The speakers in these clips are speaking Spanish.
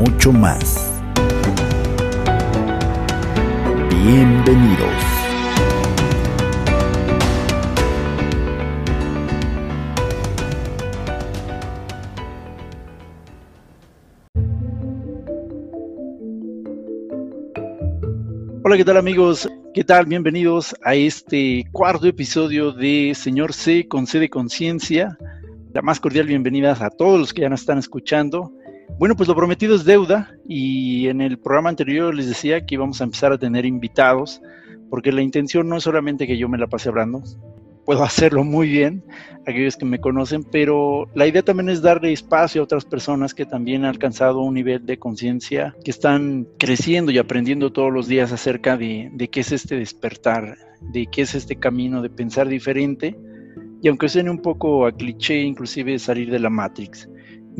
mucho más. Bienvenidos. Hola, ¿qué tal amigos? ¿Qué tal? Bienvenidos a este cuarto episodio de Señor C con C de Conciencia. La más cordial bienvenida a todos los que ya nos están escuchando. Bueno, pues lo prometido es deuda y en el programa anterior les decía que íbamos a empezar a tener invitados porque la intención no es solamente que yo me la pase hablando, puedo hacerlo muy bien, aquellos que me conocen, pero la idea también es darle espacio a otras personas que también han alcanzado un nivel de conciencia, que están creciendo y aprendiendo todos los días acerca de, qué es este despertar, de qué es este camino de pensar diferente, y aunque suene un poco a cliché, inclusive salir de la Matrix.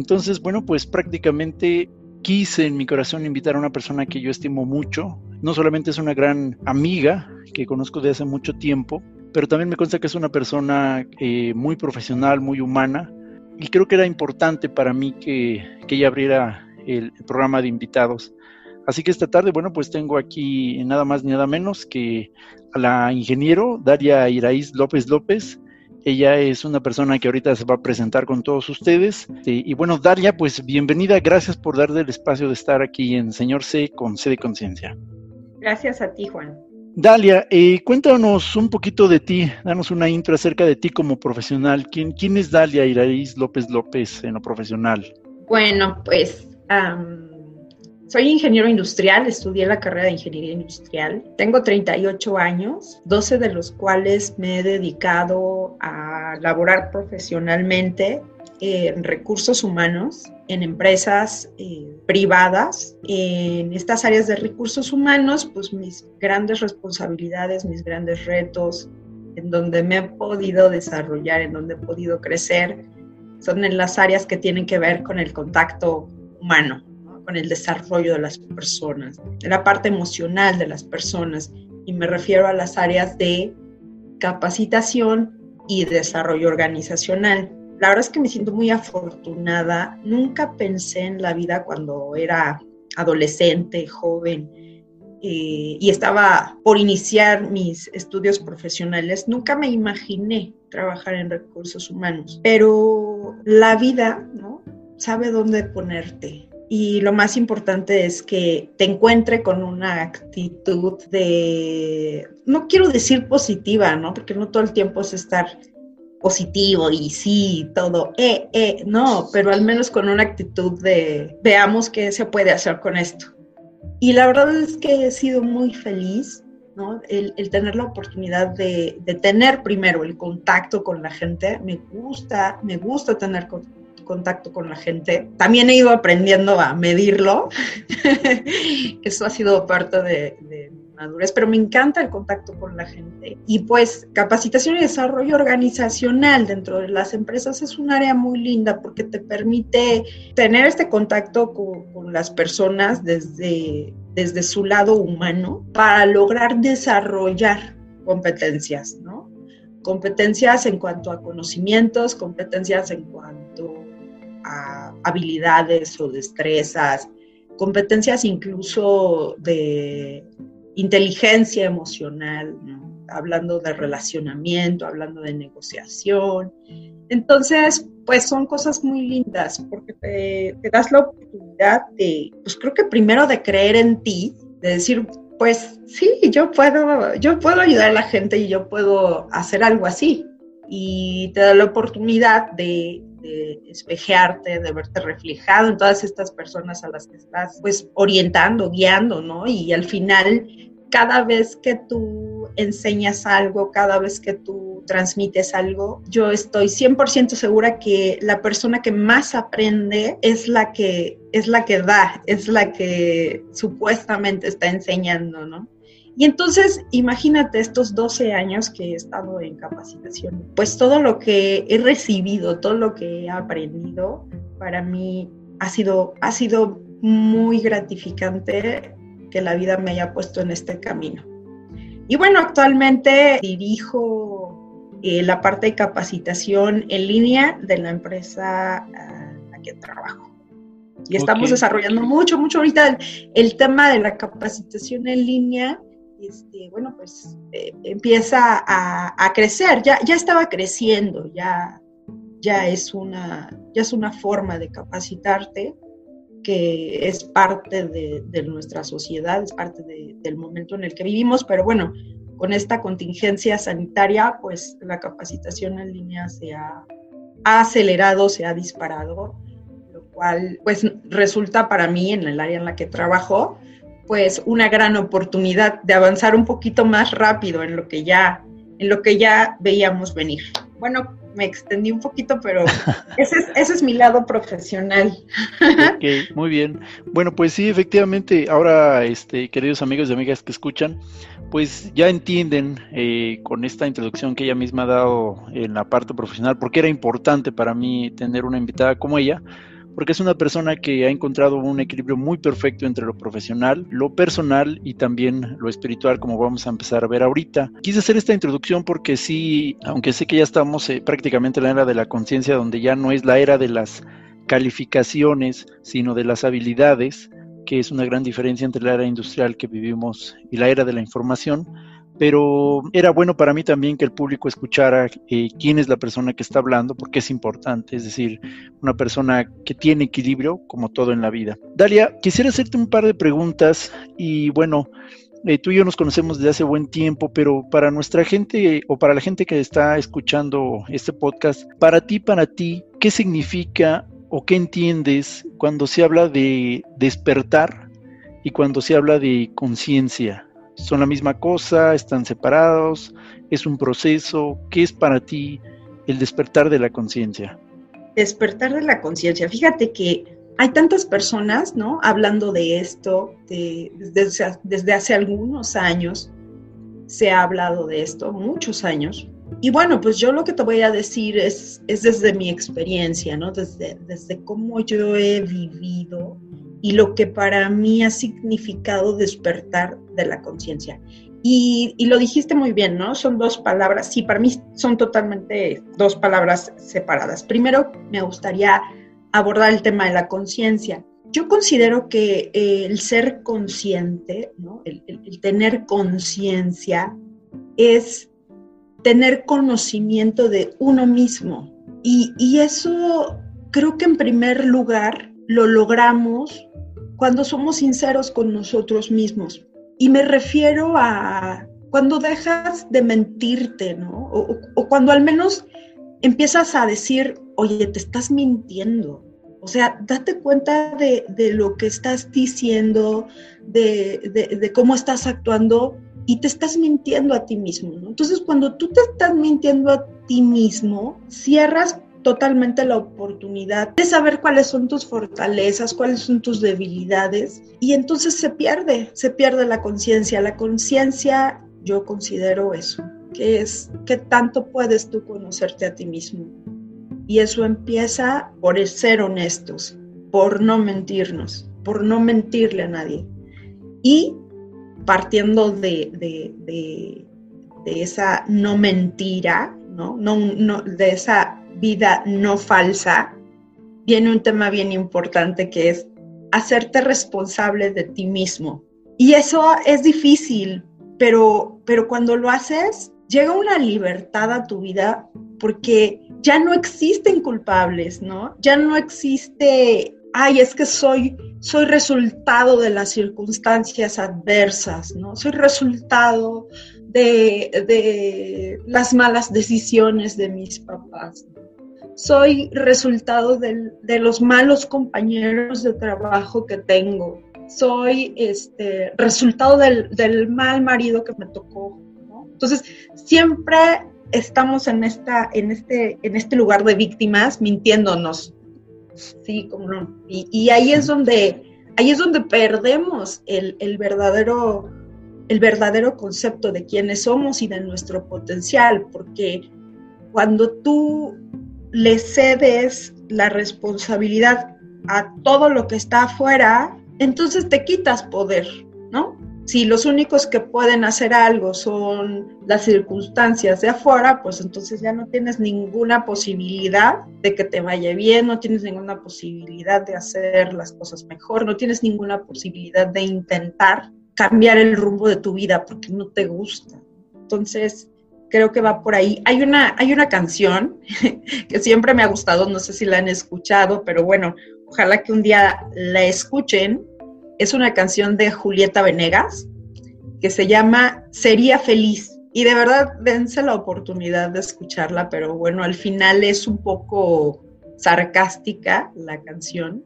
Entonces, bueno, pues prácticamente quise en mi corazón invitar a una persona que yo estimo mucho. No solamente es una gran amiga que conozco de hace mucho tiempo, pero también me consta que es una persona eh, muy profesional, muy humana, y creo que era importante para mí que, que ella abriera el, el, programa de invitados. Así que esta tarde, bueno, pues tengo aquí nada más ni nada menos que a la ingeniero Daria Iraíz López López. Ella es una persona que ahorita se va a presentar con todos ustedes. Y, y bueno, Daria, pues bienvenida, gracias por darle el espacio de estar aquí en Señor C con C de Conciencia. Gracias a ti, Juan. Dalia, eh, cuéntanos un poquito de ti, danos una intro acerca de ti como profesional. ¿Quién, quién es Dalia Iraíz López López en lo profesional? Bueno, pues um, soy ingeniero industrial, estudié la carrera de ingeniería industrial. Tengo 38 años, 12 de los cuales me he dedicado a laborar profesionalmente en recursos humanos, en empresas eh, privadas. En estas áreas de recursos humanos, pues mis grandes responsabilidades, mis grandes retos, en donde me he podido desarrollar, en donde he podido crecer, son en las áreas que tienen que ver con el contacto humano, ¿no? Con el desarrollo de las personas, de la parte emocional de las personas. Y me refiero a las áreas de capacitación y desarrollo organizacional la verdad es que me siento muy afortunada. Nunca pensé en la vida cuando era adolescente, joven, eh, y estaba por iniciar mis estudios profesionales. Nunca me imaginé trabajar en recursos humanos, pero la vida, ¿no? Sabe dónde ponerte. Y lo más importante es que te encuentre con una actitud de, no quiero decir positiva, ¿no? Porque no todo el tiempo es estar positivo y sí, todo, eh, eh, no, pero al menos con una actitud de veamos qué se puede hacer con esto. Y la verdad es que he sido muy feliz, ¿no? El, el tener la oportunidad de, de, tener primero el contacto con la gente, me gusta, me gusta tener con, contacto con la gente. También he ido aprendiendo a medirlo, eso ha sido parte de, de madurez, pero me encanta el contacto con la gente. Y pues capacitación y desarrollo organizacional dentro de las empresas es un área muy linda porque te permite tener este contacto con, con las personas desde, desde su lado humano para lograr desarrollar competencias, ¿no? Competencias en cuanto a conocimientos, competencias en cuanto a habilidades o destrezas, competencias incluso de inteligencia emocional, hablando de relacionamiento, hablando de negociación. Entonces, pues son cosas muy lindas porque te, te, das la oportunidad de, pues creo que primero de creer en ti, de decir, pues sí, yo puedo, yo puedo ayudar a la gente y yo puedo hacer algo así. Y te da la oportunidad de, de espejearte, de verte reflejado en todas estas personas a las que estás pues orientando, guiando, ¿no? Y al final, cada vez que tú enseñas algo, cada vez que tú transmites algo, yo estoy 100% segura que la persona que más aprende es la que es la que da, es la que supuestamente está enseñando, ¿no? Y entonces, imagínate estos 12 años que he estado en capacitación, pues todo lo que he recibido, todo lo que he aprendido, para mí ha sido, ha sido muy gratificante que la vida me haya puesto en este camino. Y bueno, actualmente dirijo eh, la parte de capacitación en línea de la empresa a la que trabajo. Y estamos desarrollando mucho, mucho ahorita el, tema de la capacitación en línea. Este, bueno, pues eh, empieza a, crecer, ya, ya estaba creciendo, ya, ya, es una, ya es una forma de capacitarte, que es parte de, nuestra sociedad, es parte del momento en el que vivimos, pero bueno, con esta contingencia sanitaria, pues la capacitación en línea se ha, acelerado, se ha disparado, lo cual pues resulta para mí en el área en la que trabajo, pues una gran oportunidad de avanzar un poquito más rápido en lo que ya, en lo que ya veíamos venir. Bueno, me extendí un poquito, pero ese es, ese es mi lado profesional. Ok, muy bien. Bueno, pues sí, efectivamente, ahora, este, queridos amigos y amigas que escuchan, pues ya entienden eh, con esta introducción que ella misma ha dado en la parte profesional, porque era importante para mí tener una invitada como ella, porque es una persona que ha encontrado un equilibrio muy perfecto entre lo profesional, lo personal y también lo espiritual, como vamos a empezar a ver ahorita. Quise hacer esta introducción porque sí, aunque sé que ya estamos eh, prácticamente en la era de la conciencia, donde ya no es la era de las calificaciones, sino de las habilidades, que es una gran diferencia entre la era industrial que vivimos y la era de la información, pero era bueno para mí también que el público escuchara eh, quién es la persona que está hablando, porque es importante, es decir, una persona que tiene equilibrio, como todo en la vida. Dalia, quisiera hacerte un par de preguntas y bueno, eh, tú y yo nos conocemos desde hace buen tiempo, pero para nuestra gente o para la gente que está escuchando este podcast, para ti, para ti, ¿qué significa o qué entiendes cuando se habla de despertar y cuando se habla de conciencia? Son la misma cosa, están separados, es un proceso. ¿Qué es para ti el despertar de la conciencia? Despertar de la conciencia. Fíjate que hay tantas personas, ¿no? Hablando de esto desde, desde hace algunos años. Se ha hablado de esto, muchos años. Y bueno, pues yo lo que te voy a decir es, es desde mi experiencia, ¿no? Desde, desde cómo yo he vivido y lo que para mí ha significado despertar de la conciencia. Y, lo dijiste muy bien, ¿no? Son dos palabras, sí, para mí son totalmente dos palabras separadas. Primero, me gustaría abordar el tema de la conciencia. Yo considero que eh, el ser consciente, ¿no? el, tener conciencia, es tener conocimiento de uno mismo. Y, y eso creo que en primer lugar lo logramos cuando somos sinceros con nosotros mismos. Y me refiero a cuando dejas de mentirte, ¿no? O, cuando al menos empiezas a decir, oye, te estás mintiendo. O sea, date cuenta de, lo que estás diciendo, de, de, cómo estás actuando y te estás mintiendo a ti mismo. ¿no? Entonces, cuando tú te estás mintiendo a ti mismo, cierras totalmente la oportunidad de saber cuáles son tus fortalezas, cuáles son tus debilidades y entonces se pierde, se pierde la conciencia. La conciencia yo considero eso, que es que tanto puedes tú conocerte a ti mismo. Y eso empieza por ser honestos, por no mentirnos, por no mentirle a nadie. Y partiendo de, de, esa no mentira, ¿no? No, no, de esa vida no falsa, viene un tema bien importante que es hacerte responsable de ti mismo. Y eso es difícil, pero, pero cuando lo haces, llega una libertad a tu vida porque ya no existen culpables, ¿no? Ya no existe, ay, es que soy, soy resultado de las circunstancias adversas, ¿no? Soy resultado de, de las malas decisiones de mis papás soy resultado de los malos compañeros de trabajo que tengo, soy este, resultado del, mal marido que me tocó. Entonces, siempre estamos en, esta, en, este, en este lugar de víctimas mintiéndonos. Sí, como no. Y, ahí es donde, ahí es donde perdemos el, el, verdadero, el verdadero concepto de quiénes somos y de nuestro potencial, porque cuando tú le cedes la responsabilidad a todo lo que está afuera, entonces te quitas poder, ¿no? Si los únicos que pueden hacer algo son las circunstancias de afuera, pues entonces ya no tienes ninguna posibilidad de que te vaya bien, no tienes ninguna posibilidad de hacer las cosas mejor, no tienes ninguna posibilidad de intentar cambiar el rumbo de tu vida porque no te gusta. Entonces, creo que va por ahí. Hay una, hay una canción que siempre me ha gustado, no sé si la han escuchado, pero bueno, ojalá que un día la escuchen. Es una canción de Julieta Venegas que se llama Sería feliz. Y de verdad, dense la oportunidad de escucharla, pero bueno, al final es un poco sarcástica la canción,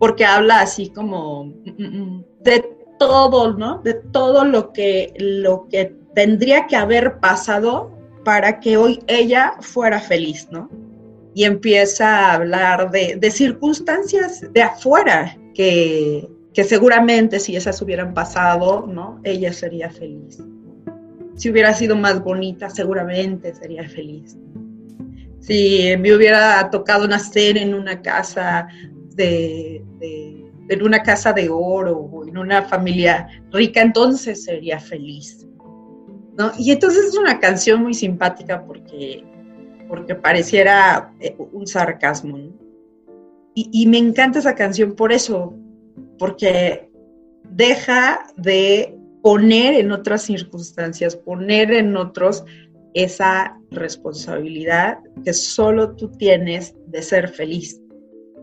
porque habla así como mm, mm, mm, de todo, ¿no? De todo lo que, lo que tendría que haber pasado para que hoy ella fuera feliz, ¿no? Y empieza a hablar de, circunstancias de afuera que, que, seguramente si esas hubieran pasado, ¿no? Ella sería feliz. Si hubiera sido más bonita, seguramente sería feliz. Si me hubiera tocado nacer en una casa de, de en una casa de oro o en una familia rica, entonces sería feliz. Y entonces es una canción muy simpática porque, porque pareciera eh, un sarcasmo, y, me encanta esa canción por eso, porque deja de poner en otras circunstancias, poner en otros esa responsabilidad que solo tú tienes de ser feliz.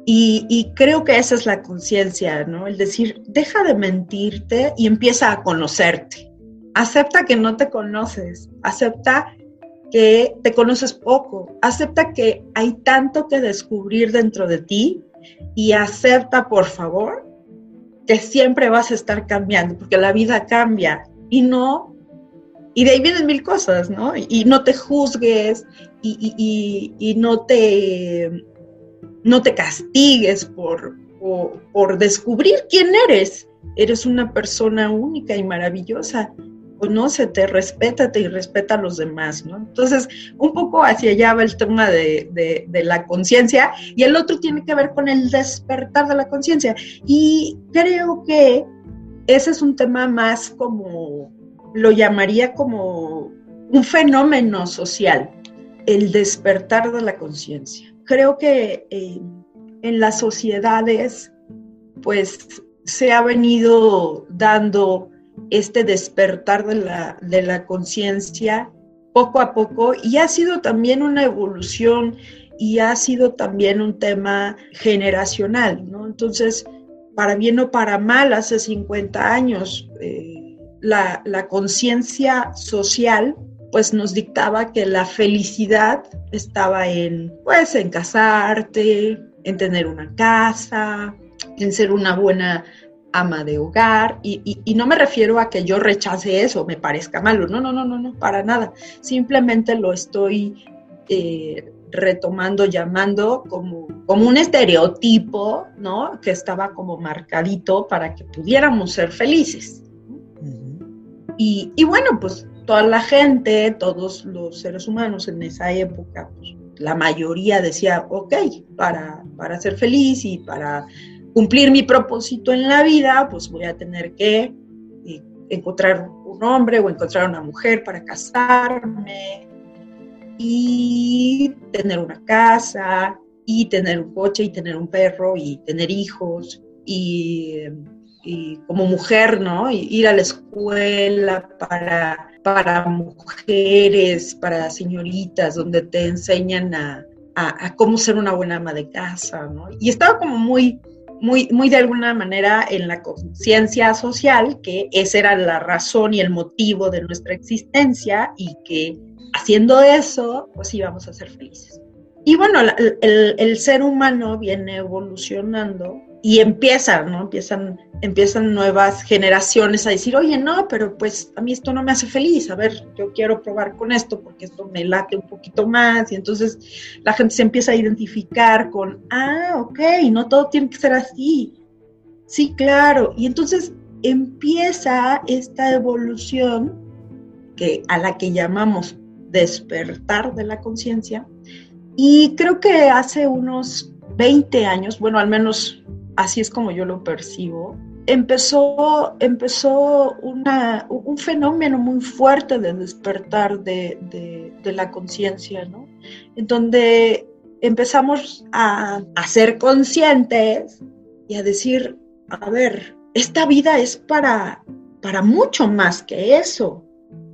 Y, y creo que esa es la conciencia, ¿no? El decir, deja de mentirte y empieza a conocerte acepta que no te conoces, acepta que te conoces poco, acepta que hay tanto que descubrir dentro de ti y acepta, por favor, que siempre vas a estar cambiando, porque la vida cambia y no, y de ahí vienen mil cosas, ¿no? Y, no te juzgues y, no, te, no te castigues por, por descubrir quién eres. Eres una persona única y maravillosa conócete, respétate y respeta a los demás, ¿no? Entonces, un poco hacia allá va el tema de, la conciencia y el otro tiene que ver con el despertar de la conciencia. Y creo que ese es un tema más como, lo llamaría como un fenómeno social, el despertar de la conciencia. Creo que eh, en las sociedades, pues se ha venido dando este despertar de la, de la conciencia poco a poco y ha sido también una evolución y ha sido también un tema generacional, ¿no? Entonces, para bien o para mal, hace 50 años, eh, la, la conciencia social pues nos dictaba que la felicidad estaba en, pues, en casarte, en tener una casa, en ser una buena ama de hogar y, no me refiero a que yo rechace eso, me parezca malo, no, no, no, no, no, para nada. Simplemente lo estoy eh, retomando, llamando como, como un estereotipo, ¿no? Que estaba como marcadito para que pudiéramos ser felices. y, bueno, pues toda la gente, todos los seres humanos en esa época, pues, la mayoría decía, ok, para, para ser feliz y para cumplir mi propósito en la vida, pues voy a tener que eh, encontrar un hombre o encontrar una mujer para casarme y tener una casa y tener un coche y tener un perro y tener hijos y, como mujer, ¿no? ir a la escuela para, para mujeres, para señoritas, donde te enseñan a, a cómo ser una buena ama de casa, ¿no? Y estaba como muy, muy, muy de alguna manera en la conciencia social que esa era la razón y el motivo de nuestra existencia y que haciendo eso, pues íbamos a ser felices. Y bueno, el, el, ser humano viene evolucionando y empiezan, ¿no? Empiezan, empiezan nuevas generaciones a decir, oye, no, pero pues a mí esto no me hace feliz, a ver, yo quiero probar con esto porque esto me late un poquito más y entonces la gente se empieza a identificar con, ah, ok, no todo tiene que ser así. Sí, claro. Y entonces empieza esta evolución que, a la que llamamos despertar de la conciencia. Y creo que hace unos 20 años, bueno, al menos así es como yo lo percibo, empezó, empezó un fenómeno muy fuerte de despertar de, de, la conciencia, ¿no? En donde empezamos a, a ser conscientes y a decir, a ver, esta vida es para, para mucho más que eso,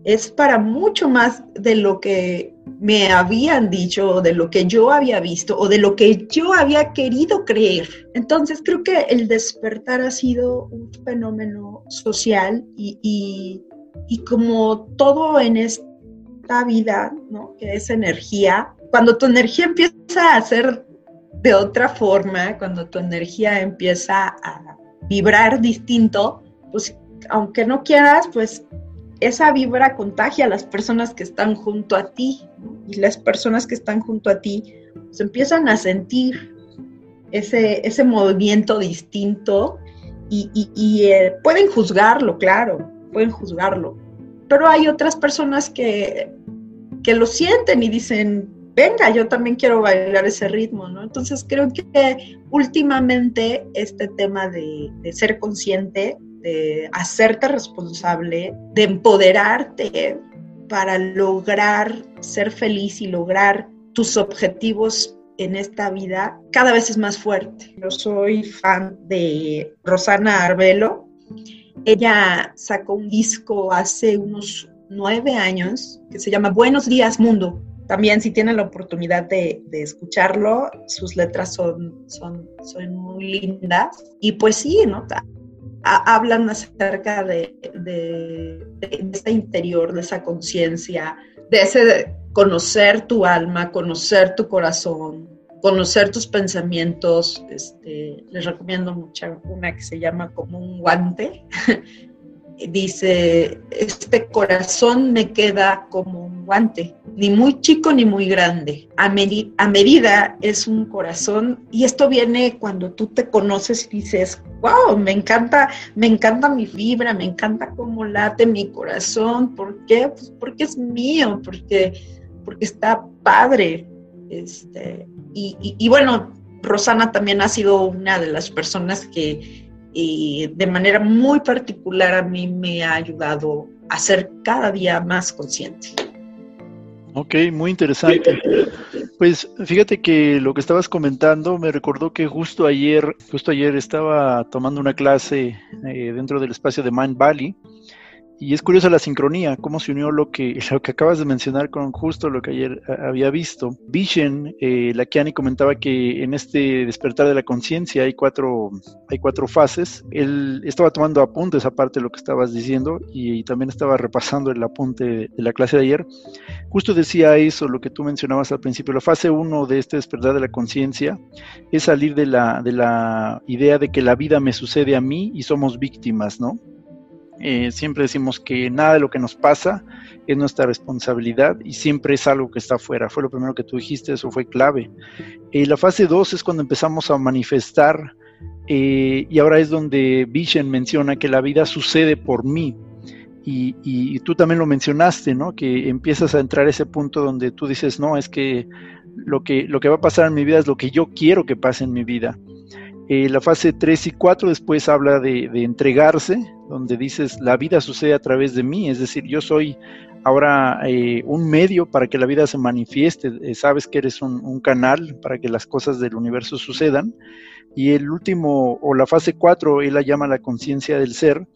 es para mucho más de lo que me habían dicho, de lo que yo había visto o de lo que yo había querido creer. Entonces creo que el despertar ha sido un fenómeno social y, como todo en esta vida, ¿no? que es energía, cuando tu energía empieza a ser de otra forma, cuando tu energía empieza a vibrar distinto, pues aunque no quieras, pues esa vibra contagia a las personas que están junto a ti y las personas que están junto a ti se pues, empiezan a sentir ese, ese movimiento distinto y, eh, pueden juzgarlo, claro, pueden juzgarlo, pero hay otras personas que, que lo sienten y dicen, venga, yo también quiero bailar ese ritmo, ¿no? Entonces creo que últimamente este tema de, de ser consciente hacerte responsable, de empoderarte para lograr ser feliz y lograr tus objetivos en esta vida cada vez es más fuerte. Yo soy fan de Rosana Arbelo. Ella sacó un disco hace unos nueve años que se llama Buenos días Mundo. También si tienen la oportunidad de, escucharlo, sus letras son, son, son muy lindas. Y pues sí, ¿no? Hablan acerca de, de, ese interior, de esa conciencia, de ese conocer tu alma, conocer tu corazón, conocer tus pensamientos. Este, les recomiendo mucho una que se llama como un guante, dice, este corazón me queda como un guante, ni muy chico ni muy grande. A, medida es un corazón y esto viene cuando tú te conoces y dices, wow, me encanta, me encanta mi fibra, me encanta cómo late mi corazón. ¿Por qué? Pues porque es mío, porque, porque está padre. Este, y, y bueno, Rosana también ha sido una de las personas que y de manera muy particular a mí me ha ayudado a ser cada día más consciente. Ok, muy interesante. Pues fíjate que lo que estabas comentando me recordó que justo ayer, justo ayer estaba tomando una clase eh, dentro del espacio de Mind Valley y es curiosa la sincronía, cómo se unió lo que, lo que acabas de mencionar con justo lo que ayer había visto. Vishen, eh, Lakiani comentaba que en este despertar de la conciencia hay cuatro, hay cuatro fases. Él estaba tomando apuntes aparte de lo que estabas diciendo y, también estaba repasando el apunte de, la clase de ayer. Justo decía eso, lo que tú mencionabas al principio. La fase uno de este despertar de la conciencia es salir de la, de la idea de que la vida me sucede a mí y somos víctimas, ¿no? Eh, siempre decimos que nada de lo que nos pasa es nuestra responsabilidad y siempre es algo que está afuera. Fue lo primero que tú dijiste, eso fue clave. Eh, la fase 2 es cuando empezamos a manifestar eh, y ahora es donde Vishen menciona que la vida sucede por mí. Y, tú también lo mencionaste, ¿no? Que empiezas a entrar a ese punto donde tú dices, no, es que lo que, lo que va a pasar en mi vida es lo que yo quiero que pase en mi vida. La fase 3 y 4 después habla de, entregarse, donde dices, la vida sucede a través de mí, es decir, yo soy ahora eh, un medio para que la vida se manifieste, eh, sabes que eres un, canal para que las cosas del universo sucedan. Y el último, o la fase 4, él la llama la conciencia del ser,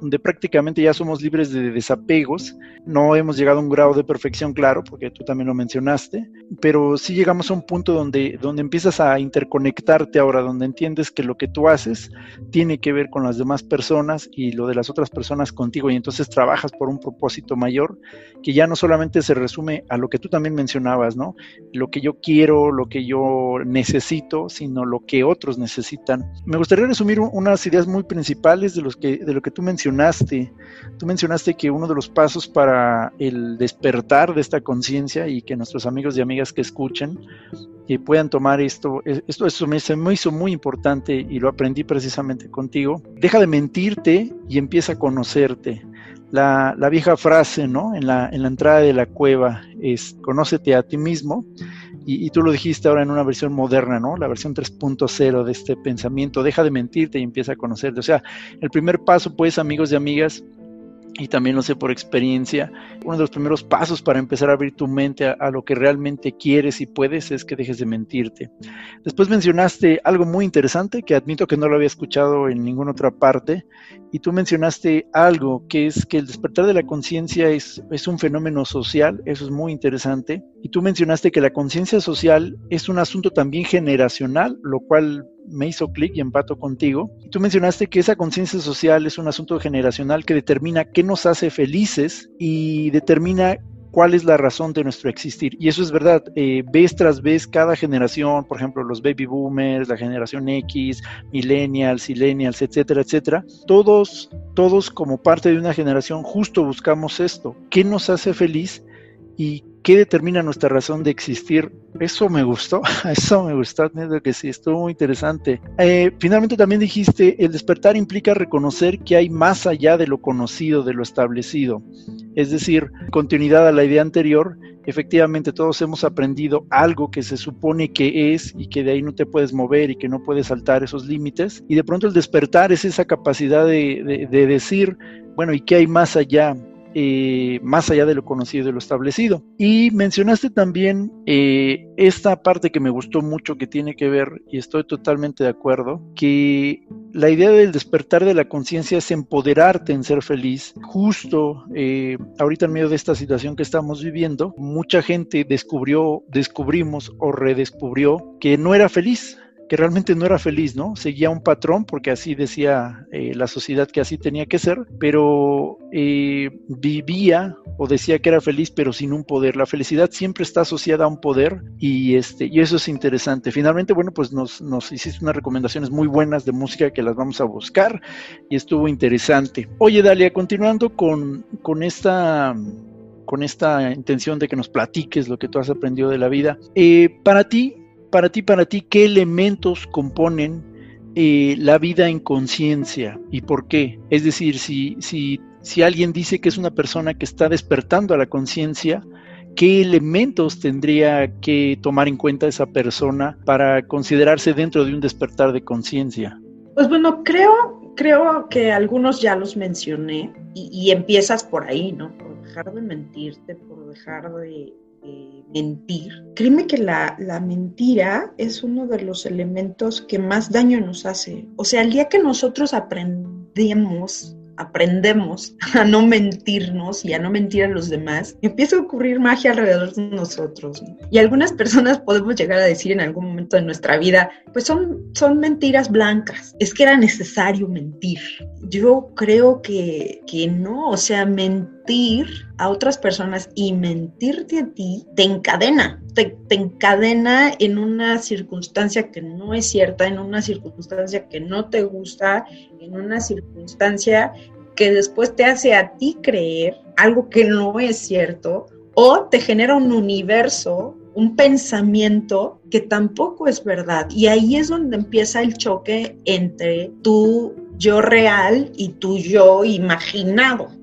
donde prácticamente ya somos libres de desapegos. No hemos llegado a un grado de perfección, claro, porque tú también lo mencionaste, pero sí llegamos a un punto donde, donde empiezas a interconectarte ahora, donde entiendes que lo que tú haces tiene que ver con las demás personas y lo de las otras personas contigo, y entonces trabajas por un propósito mayor que ya no solamente se resume a lo que tú también mencionabas, ¿no? Lo que yo quiero, lo que yo necesito, sino lo que otros necesitan. Me gustaría resumir unas ideas muy principales de, los que, de lo que tú mencionaste. Tú mencionaste que uno de los pasos para el despertar de esta conciencia y que nuestros amigos y amigas que escuchen que puedan tomar esto, esto, esto me, hizo muy importante y lo aprendí precisamente contigo. Deja de mentirte y empieza a conocerte. La, vieja frase, ¿no? En la entrada de la cueva es conócete a ti mismo y, tú lo dijiste ahora en una versión moderna, ¿no? La versión 3.0 de este pensamiento, deja de mentirte y empieza a conocerte. O sea, el primer paso, pues, amigos y amigas, y también lo sé por experiencia, uno de los primeros pasos para empezar a abrir tu mente a, lo que realmente quieres y puedes es que dejes de mentirte. Después mencionaste algo muy interesante que admito que no lo había escuchado en ninguna otra parte, y tú mencionaste algo que es que el despertar de la conciencia es, es un fenómeno social, eso es muy interesante, y tú mencionaste que la conciencia social es un asunto también generacional, lo cual me hizo clic y empato contigo. Y tú mencionaste que esa conciencia social es un asunto generacional que determina qué nos hace felices y determina cuál es la razón de nuestro existir. Y eso es verdad, eh, vez tras vez cada generación, por ejemplo, los baby boomers, la generación X, millennials, millennials, etcétera, etcétera, todos, todos como parte de una generación justo buscamos esto, qué nos hace feliz y qué determina nuestra razón de existir. Eso me gustó, eso me gustó, que sí, estuvo muy interesante. Eh, finalmente también dijiste, el despertar implica reconocer que hay más allá de lo conocido, de lo establecido. Es decir, continuidad a la idea anterior, efectivamente todos hemos aprendido algo que se supone que es y que de ahí no te puedes mover y que no puedes saltar esos límites. Y de pronto el despertar es esa capacidad de decir, bueno, ¿y qué hay más allá? Eh, más allá de lo conocido y lo establecido. Y mencionaste también eh, esta parte que me gustó mucho que tiene que ver, y estoy totalmente de acuerdo, que la idea del despertar de la conciencia es empoderarte en ser feliz. Justo eh, ahorita en medio de esta situación que estamos viviendo, mucha gente descubrió, descubrimos o redescubrió que no era feliz que realmente no era feliz, ¿no? Seguía un patrón porque así decía eh, la sociedad que así tenía que ser, pero eh, vivía o decía que era feliz pero sin un poder. La felicidad siempre está asociada a un poder y, este, y eso es interesante. Finalmente, bueno, pues nos, nos hiciste unas recomendaciones muy buenas de música que las vamos a buscar y estuvo interesante. Oye, Dalia, continuando con, con esta con esta intención de que nos platiques lo que tú has aprendido de la vida. Eh, para ti, para ti, para ti, ¿qué elementos componen eh, la vida en conciencia y por qué? Es decir, si, si, si alguien dice que es una persona que está despertando a la conciencia, ¿qué elementos tendría que tomar en cuenta esa persona para considerarse dentro de un despertar de conciencia? Pues bueno, creo, creo que algunos ya los mencioné y, y empiezas por ahí, ¿no? Por dejar de mentirte, por dejar de, mentir. Créeme que la, la, mentira es uno de los elementos que más daño nos hace. O sea, el día que nosotros aprendemos aprendemos a no mentirnos y a no mentir a los demás, empieza a ocurrir magia alrededor de nosotros. Y algunas personas podemos llegar a decir en algún momento de nuestra vida, pues son, son mentiras blancas, es que era necesario mentir. Yo creo que, que no, o sea, mentir a otras personas y mentirte a ti te encadena, te, te, encadena en una circunstancia que no es cierta, en una circunstancia que no te gusta, en una circunstancia que después te hace a ti creer algo que no es cierto o te genera un universo, un pensamiento que tampoco es verdad. Y ahí es donde empieza el choque entre tu yo real y tu yo imaginado.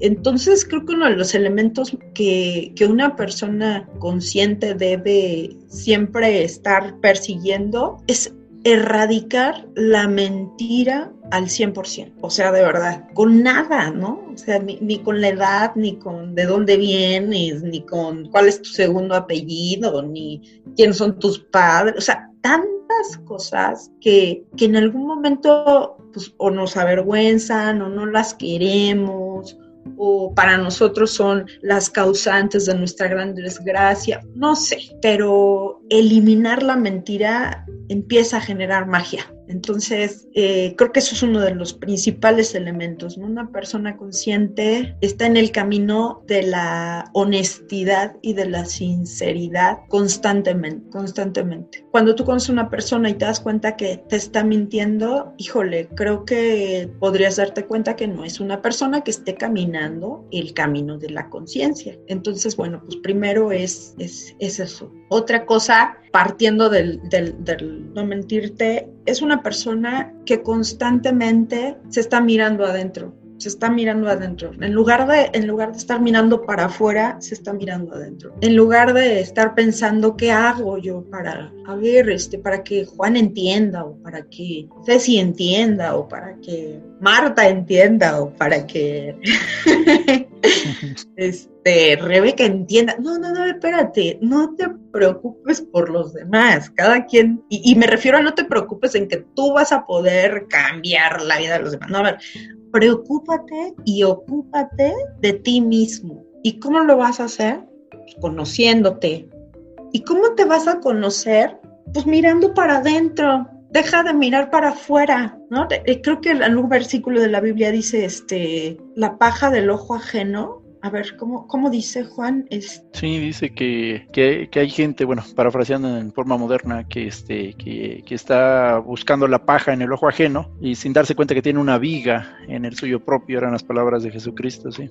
Entonces creo que uno de los elementos que, que, una persona consciente debe siempre estar persiguiendo es erradicar la mentira al 100%, o sea, de verdad, con nada, ¿no? O sea, ni, con la edad, ni con de dónde vienes, ni con cuál es tu segundo apellido, ni quiénes son tus padres, o sea, tantas cosas que, que en algún momento pues, o nos avergüenzan o no las queremos o para nosotros son las causantes de nuestra gran desgracia, no sé, pero eliminar la mentira empieza a generar magia. Entonces, eh, creo que eso es uno de los principales elementos. Una persona consciente está en el camino de la honestidad y de la sinceridad constantemente, constantemente. Cuando tú conoces a una persona y te das cuenta que te está mintiendo, híjole, creo que podrías darte cuenta que no es una persona que esté caminando el camino de la conciencia. Entonces, bueno, pues primero es, es, es eso. Otra cosa, partiendo del, del, no mentirte, es una persona que constantemente se está mirando adentro, se está mirando adentro. En lugar de, en lugar de estar mirando para afuera, se está mirando adentro. En lugar de estar pensando qué hago yo para, a ver, este, para que Juan entienda, o para que Ceci entienda, o para que Marta entienda, o para que este, Rebeca entienda. No, no, no, espérate, no te preocupes por los demás. Cada quien, y, me refiero a no te preocupes en que tú vas a poder cambiar la vida de los demás. No, a ver, preocúpate y ocúpate de ti mismo. ¿Y cómo lo vas a hacer? Conociéndote. ¿Y cómo te vas a conocer? Pues mirando para adentro. Deja de mirar para afuera, ¿no? Eh, creo que en un versículo de la Biblia dice, este, la paja del ojo ajeno a ver, ¿cómo, cómo dice Juan? Es... Sí, dice que, que, hay gente, bueno, parafraseando en forma moderna, que, este, que, que, está buscando la paja en el ojo ajeno y sin darse cuenta que tiene una viga en el suyo propio, eran las palabras de Jesucristo, sí.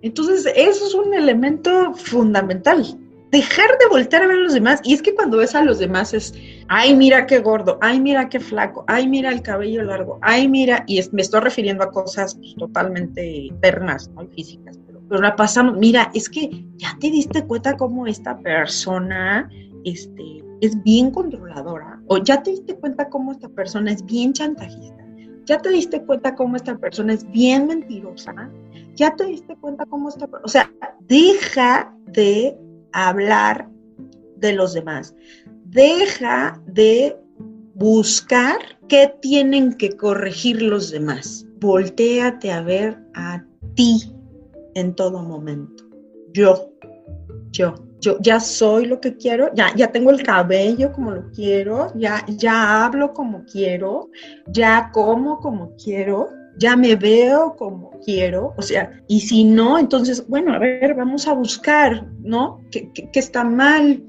Entonces, eso es un elemento fundamental. Dejar de voltear a ver a los demás. Y es que cuando ves a los demás es, ay, mira qué gordo, ay, mira qué flaco, ay, mira el cabello largo, ay, mira, y me estoy refiriendo a cosas pues, totalmente internas, ¿no? físicas pero la pasamos, mira, es que ya te diste cuenta cómo esta persona este, es bien controladora, o ya te diste cuenta cómo esta persona es bien chantajista, ya te diste cuenta cómo esta persona es bien mentirosa, ya te diste cuenta cómo esta o sea, deja de hablar de los demás, deja de buscar qué tienen que corregir los demás, volteate a ver a ti en todo momento. Yo, yo, yo ya soy lo que quiero, ya, ya tengo el cabello como lo quiero, ya, ya hablo como quiero, ya como como quiero, ya me veo como quiero, o sea, y si no, entonces, bueno, a ver, vamos a buscar, ¿no? ¿Qué, está mal?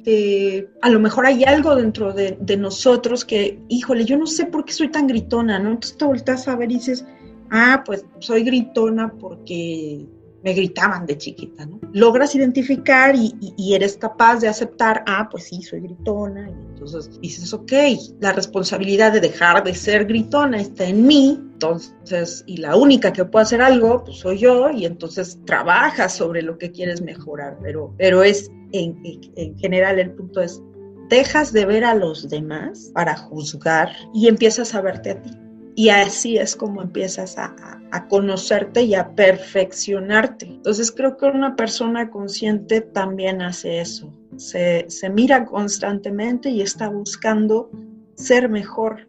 a lo mejor hay algo dentro de, de, nosotros que, híjole, yo no sé por qué soy tan gritona, ¿no? Entonces te volteas a ver y dices, ah, pues soy gritona porque me gritaban de chiquita, ¿no? Logras identificar y, eres capaz de aceptar, ah, pues sí, soy gritona, y entonces dices, ok, la responsabilidad de dejar de ser gritona está en mí, entonces, y la única que puedo hacer algo, pues soy yo, y entonces trabajas sobre lo que quieres mejorar, pero, pero es, en general, el punto es, dejas de ver a los demás para juzgar y empiezas a verte a ti. Y así es como empiezas a, conocerte y a perfeccionarte. Entonces creo que una persona consciente también hace eso. Se, mira constantemente y está buscando ser mejor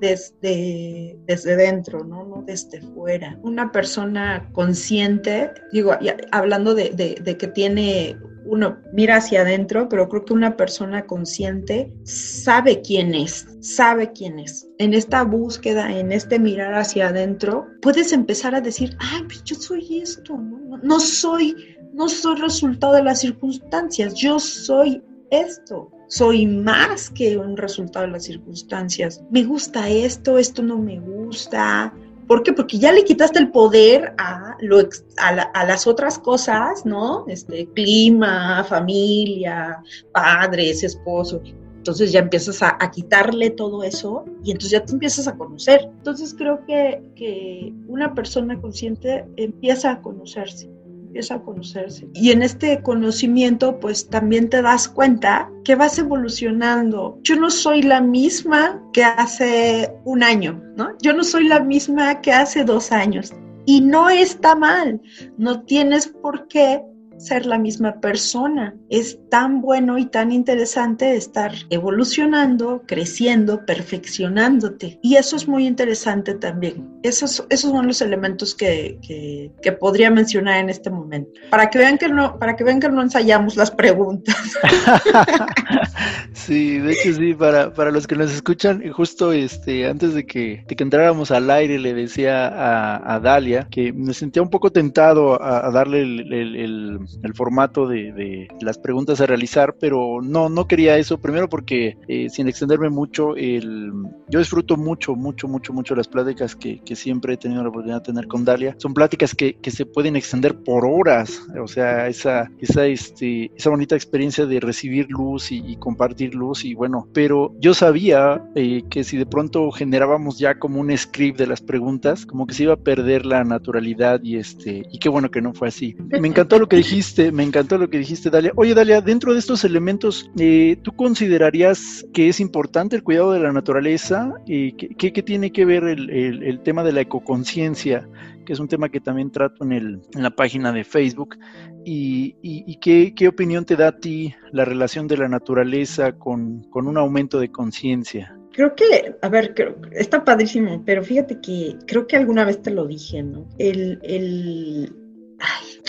desde, desde dentro, ¿no? no desde fuera. Una persona consciente, digo, hablando de, de que tiene uno mira hacia adentro, pero creo que una persona consciente sabe quién es, sabe quién es. En esta búsqueda, en este mirar hacia adentro, puedes empezar a decir, ay, pues yo soy esto, no, no soy, no soy resultado de las circunstancias, yo soy esto. Soy más que un resultado de las circunstancias. Me gusta esto, esto no me gusta, ¿Por qué? Porque ya le quitaste el poder a, lo, a, las otras cosas, ¿no? Este, clima, familia, padres, esposo. Entonces ya empiezas a, quitarle todo eso y entonces ya te empiezas a conocer. Entonces creo que, que una persona consciente empieza a conocerse empieza a conocerse. Y en este conocimiento, pues también te das cuenta que vas evolucionando. Yo no soy la misma que hace un año, ¿no? Yo no soy la misma que hace dos años. Y no está mal. No tienes por qué ser la misma persona. Es tan bueno y tan interesante estar evolucionando, creciendo, perfeccionándote. Y eso es muy interesante también. Esos, esos son los elementos que, que, podría mencionar en este momento. Para que vean que no, para que vean que no ensayamos las preguntas. sí, de hecho sí, para, para los que nos escuchan, justo este, antes de que, de que entráramos al aire, le decía a, a Dalia que me sentía un poco tentado a, darle el, el, el, formato de, las preguntas a realizar, pero no, no quería eso. Primero porque, eh, sin extenderme mucho, el, yo disfruto mucho, mucho, mucho, mucho las pláticas que, siempre he tenido la oportunidad de tener con Dalia. Son pláticas que, se pueden extender por horas, o sea, esa, esa, este, bonita experiencia de recibir luz y, compartir luz y bueno, pero yo sabía eh, que si de pronto generábamos ya como un script de las preguntas, como que se iba a perder la naturalidad y este, y qué bueno que no fue así. Me encantó lo que dijiste, me encantó lo que dijiste, Dalia. Oye, Dalia, dentro de estos elementos, eh, ¿tú considerarías que es importante el cuidado de la naturaleza? ¿Qué, qué, tiene que ver el, tema de la ecoconciencia? que es un tema que también trato en, la página de Facebook. ¿Y, y, qué, opinión te da a ti la relación de la naturaleza con, un aumento de conciencia? Creo que, a ver, está padrísimo, pero fíjate que creo que alguna vez te lo dije, ¿no? El, el,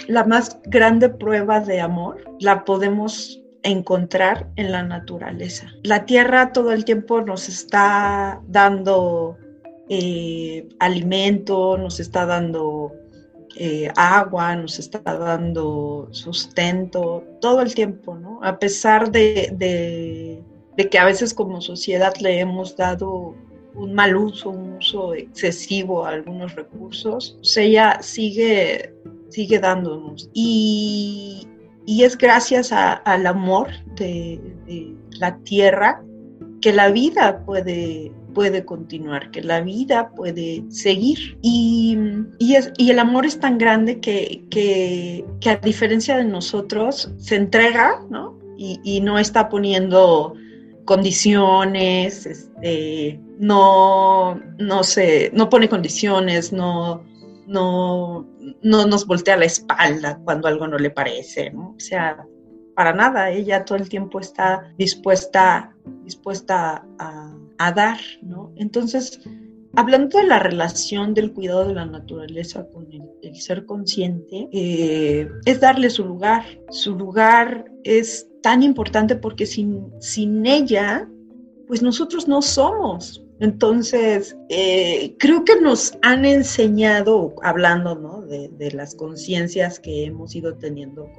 la más grande prueba de amor la podemos encontrar en la naturaleza. La tierra todo el tiempo nos está dando eh, alimento, nos está dando eh, agua, nos está dando sustento, todo el tiempo, ¿no? A pesar de, de, que a veces como sociedad le hemos dado un mal uso, un uso excesivo a algunos recursos, pues ella sigue sigue dándonos. Y, es gracias al amor de, la tierra que la vida puede, puede continuar, que la vida puede seguir. Y, y, el amor es tan grande que, que, a diferencia de nosotros, se entrega, ¿no? Y, no está poniendo condiciones, este, no, no sé, no pone condiciones, no, no, no nos voltea la espalda cuando algo no le parece, ¿no? O sea, para nada, ella todo el tiempo está dispuesta, dispuesta a, dar, ¿no? Entonces, hablando de la relación del cuidado de la naturaleza con el, ser consciente, eh, es darle su lugar. Su lugar es tan importante porque sin, sin ella, pues nosotros no somos. Entonces, eh, creo que nos han enseñado, hablando ¿no? de, las conciencias que hemos ido teniendo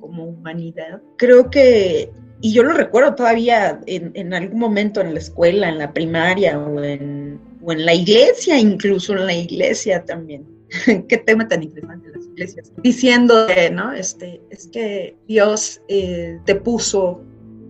como humanidad, creo que, y yo lo recuerdo todavía en, algún momento en la escuela, en la primaria o en, o en la iglesia, incluso en la iglesia también. Qué tema tan interesante las iglesias. Diciendo, ¿no? Este, es que Dios eh, te puso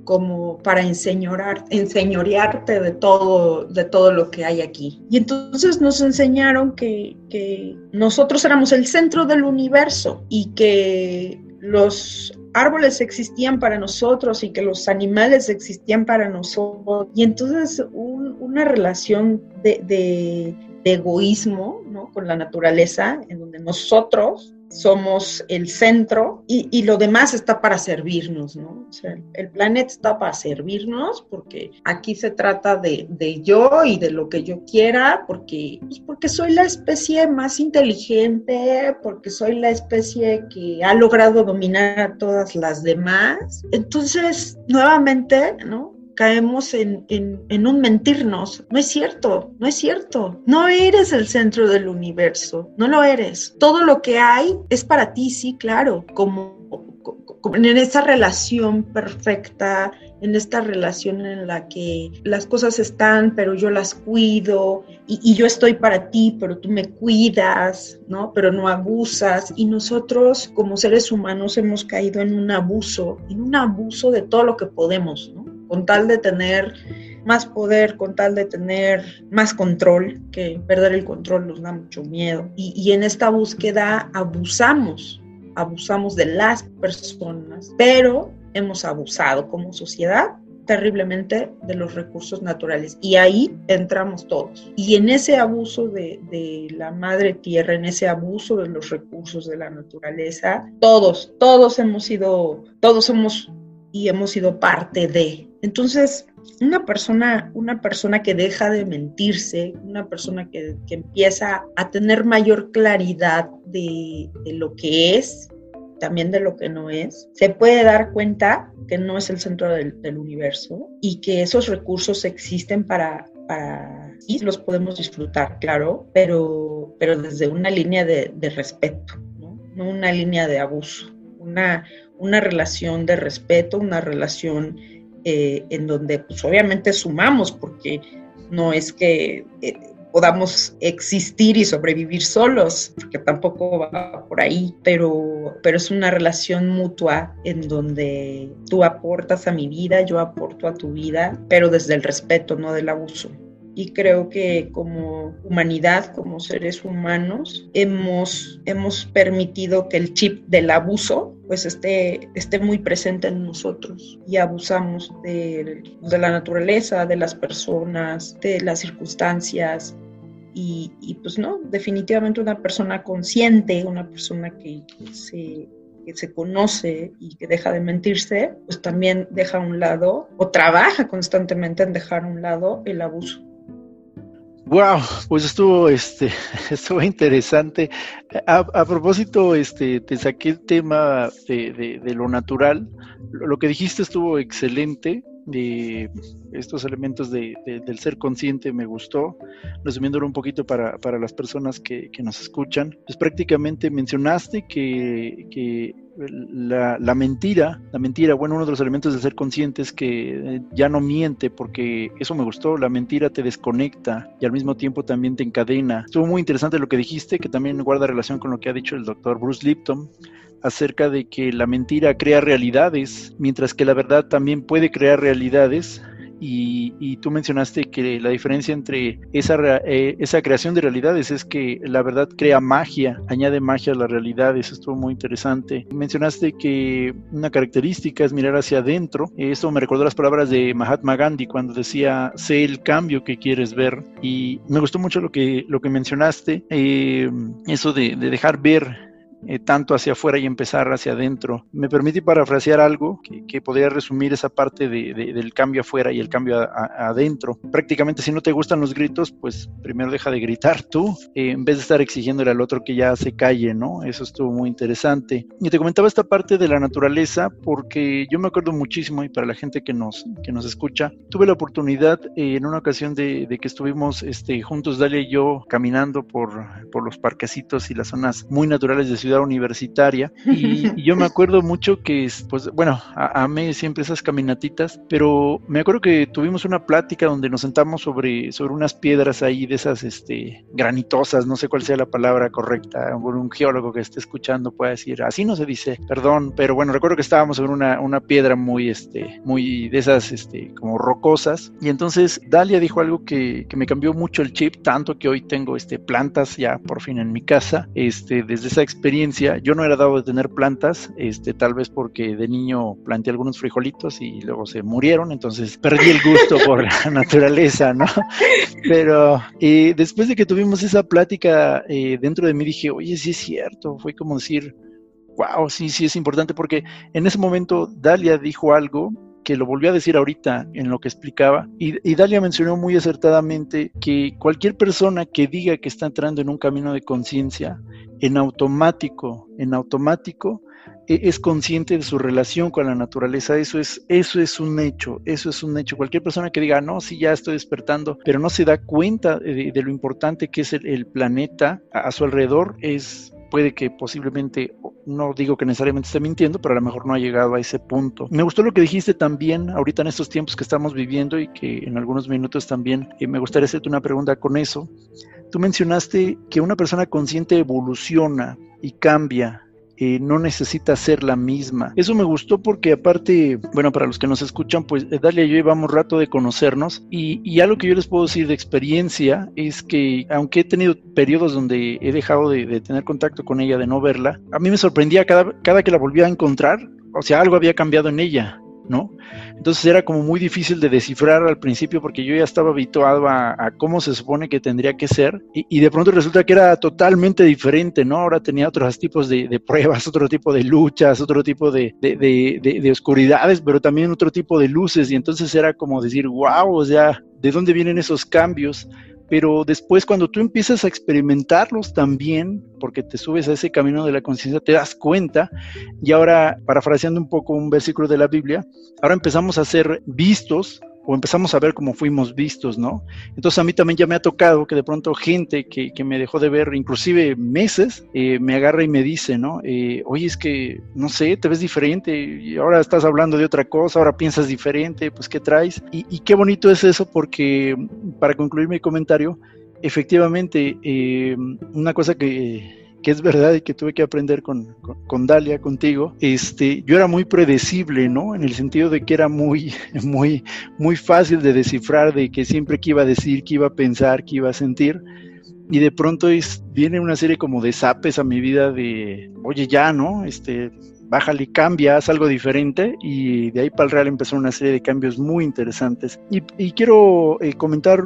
como para enseñorar, enseñorearte de todo, de todo lo que hay aquí. Y entonces nos enseñaron que, que nosotros éramos el centro del universo y que los árboles existían para nosotros y que los animales existían para nosotros. Y entonces una relación de, de, de egoísmo ¿no? con la naturaleza, en donde nosotros somos el centro y, lo demás está para servirnos, ¿no? O sea, el planeta está para servirnos porque aquí se trata de, yo y de lo que yo quiera, porque, pues, porque soy la especie más inteligente, porque soy la especie que ha logrado dominar a todas las demás. Entonces, nuevamente, ¿no? Caemos en, un mentirnos. No es cierto, no es cierto. No eres el centro del universo, no lo eres. Todo lo que hay es para ti, sí, claro, como, en esa relación perfecta, en esta relación en la que las cosas están, pero yo las cuido y, y, yo estoy para ti, pero tú me cuidas, ¿no? Pero no abusas. Y nosotros como seres humanos hemos caído en un abuso, en un abuso de todo lo que podemos, ¿no? Con tal de tener más poder, con tal de tener más control, que perder el control nos da mucho miedo. Y, en esta búsqueda abusamos, abusamos de las personas, pero hemos abusado como sociedad terriblemente de los recursos naturales y ahí entramos todos. Y en ese abuso de, la madre tierra, en ese abuso de los recursos de la naturaleza, todos, todos hemos sido, todos somos y hemos sido parte de. Entonces, una persona, una persona que deja de mentirse, una persona que, que empieza a tener mayor claridad de, lo que es, también de lo que no es, se puede dar cuenta que no es el centro del, universo y que esos recursos existen para, para sí los podemos disfrutar, claro, pero, pero desde una línea de, respeto, ¿no? una línea de abuso, una, una relación de respeto, una relación eh, en donde pues obviamente sumamos, porque no es que eh, podamos existir y sobrevivir solos, porque tampoco va por ahí, pero, pero es una relación mutua en donde tú aportas a mi vida, yo aporto a tu vida, pero desde el respeto, no del abuso. Y creo que como humanidad, como seres humanos, hemos, hemos permitido que el chip del abuso pues esté, esté muy presente en nosotros y abusamos de, de la naturaleza, de las personas, de las circunstancias, y, y, pues no, definitivamente una persona consciente, una persona que, se, que, se, conoce y que deja de mentirse, pues también deja a un lado o trabaja constantemente en dejar a un lado el abuso. Wow, pues estuvo, este, estuvo interesante. A, propósito, este, te saqué el tema de, de, lo natural. Lo, que dijiste estuvo excelente. De estos elementos de, del ser consciente me gustó. Resumiéndolo un poquito para, para las personas que, que, nos escuchan, pues prácticamente mencionaste que, que la, la, mentira, la mentira, bueno, uno de los elementos de ser consciente es que eh, ya no miente, porque eso me gustó, la mentira te desconecta y al mismo tiempo también te encadena. Estuvo muy interesante lo que dijiste, que también guarda relación con lo que ha dicho el doctor Bruce Lipton acerca de que la mentira crea realidades, mientras que la verdad también puede crear realidades. Y, tú mencionaste que la diferencia entre esa, eh, esa creación de realidades es que la verdad crea magia, añade magia a las realidades, estuvo muy interesante. Mencionaste que una característica es mirar hacia adentro, eso me recordó las palabras de Mahatma Gandhi cuando decía, sé el cambio que quieres ver y me gustó mucho lo que, lo que mencionaste, eh, eso de, de dejar ver eh, tanto hacia afuera y empezar hacia adentro. Me permite parafrasear algo que, podría resumir esa parte del cambio afuera y el cambio adentro. Prácticamente si no te gustan los gritos, pues primero deja de gritar tú, eh, en vez de estar exigiéndole al otro que ya se calle, ¿no? Eso estuvo muy interesante. Y te comentaba esta parte de la naturaleza porque yo me acuerdo muchísimo y para la gente que nos, que nos escucha, tuve la oportunidad eh, en una ocasión de, que estuvimos este, juntos, Dalia y yo, caminando por, por los parquecitos y las zonas muy naturales de Ciudad universitaria. Y, yo me acuerdo mucho que, pues bueno, amé siempre esas caminatitas, pero me acuerdo que tuvimos una plática donde nos sentamos sobre, sobre unas piedras ahí de esas este, granitosas, no sé cuál sea la palabra correcta, un geólogo que esté escuchando puede decir, así no se dice, perdón, pero bueno, recuerdo que estábamos sobre una, una piedra muy, este, muy de esas, este, como rocosas, y entonces Dalia dijo algo que, que me cambió mucho el chip, tanto que hoy tengo este, plantas ya por fin en mi casa, este, desde esa experiencia yo no era dado de tener plantas, este, tal vez porque de niño planté algunos frijolitos y luego se murieron, entonces perdí el gusto por la naturaleza, ¿no? Pero después de que tuvimos esa plática eh, dentro de mí dije, oye, sí es cierto, fue como decir, wow, sí, sí es importante porque en ese momento Dalia dijo algo que lo volvió a decir ahorita en lo que explicaba, y, Dalia mencionó muy acertadamente que cualquier persona que diga que está entrando en un camino de conciencia en automático, en automático, e, es consciente de su relación con la naturaleza. Eso es, eso es un hecho, eso es un hecho. Cualquier persona que diga, no, sí, ya estoy despertando, pero no se da cuenta de, lo importante que es el, planeta a, su alrededor, es puede que posiblemente, no digo que necesariamente esté mintiendo, pero a lo mejor no ha llegado a ese punto. Me gustó lo que dijiste también ahorita en estos tiempos que estamos viviendo y que en algunos minutos también eh, me gustaría hacerte una pregunta con eso. Tú mencionaste que una persona consciente evoluciona y cambia eh, no necesita ser la misma. Eso me gustó porque aparte, bueno, para los que nos escuchan, pues eh, Dalia y yo llevamos rato de conocernos y, y, algo que yo les puedo decir de experiencia es que aunque he tenido periodos donde he dejado de, de tener contacto con ella, de no verla, a mí me sorprendía cada, cada que la volvía a encontrar, o sea, algo había cambiado en ella ¿no? Entonces era como muy difícil de descifrar al principio porque yo ya estaba habituado a, cómo se supone que tendría que ser y, de pronto resulta que era totalmente diferente, ¿no? Ahora tenía otros tipos de, pruebas, otro tipo de luchas, otro tipo de, de, oscuridades, pero también otro tipo de luces y entonces era como decir, wow, o sea, ¿de dónde vienen esos cambios? Pero después cuando tú empiezas a experimentarlos también, porque te subes a ese camino de la conciencia, te das cuenta, y ahora, parafraseando un poco un versículo de la Biblia, ahora empezamos a ser vistos o empezamos a ver cómo fuimos vistos, ¿no? Entonces a mí también ya me ha tocado que de pronto gente que, que me dejó de ver inclusive meses, eh, me agarra y me dice, ¿no? Eh, Oye, es que, no sé, te ves diferente y ahora estás hablando de otra cosa, ahora piensas diferente, pues ¿qué traes? Y, qué bonito es eso porque, para concluir mi comentario, efectivamente, eh, una cosa que que es verdad y que tuve que aprender con, con, Dalia, contigo, este, yo era muy predecible, ¿no? En el sentido de que era muy, muy, muy fácil de descifrar, de que siempre que iba a decir, que iba a pensar, que iba a sentir. Y de pronto es, viene una serie como de zapes a mi vida de, oye, ya, ¿no? Este, bájale, cambia, haz algo diferente y de ahí para el real empezó una serie de cambios muy interesantes. Y, quiero eh, comentar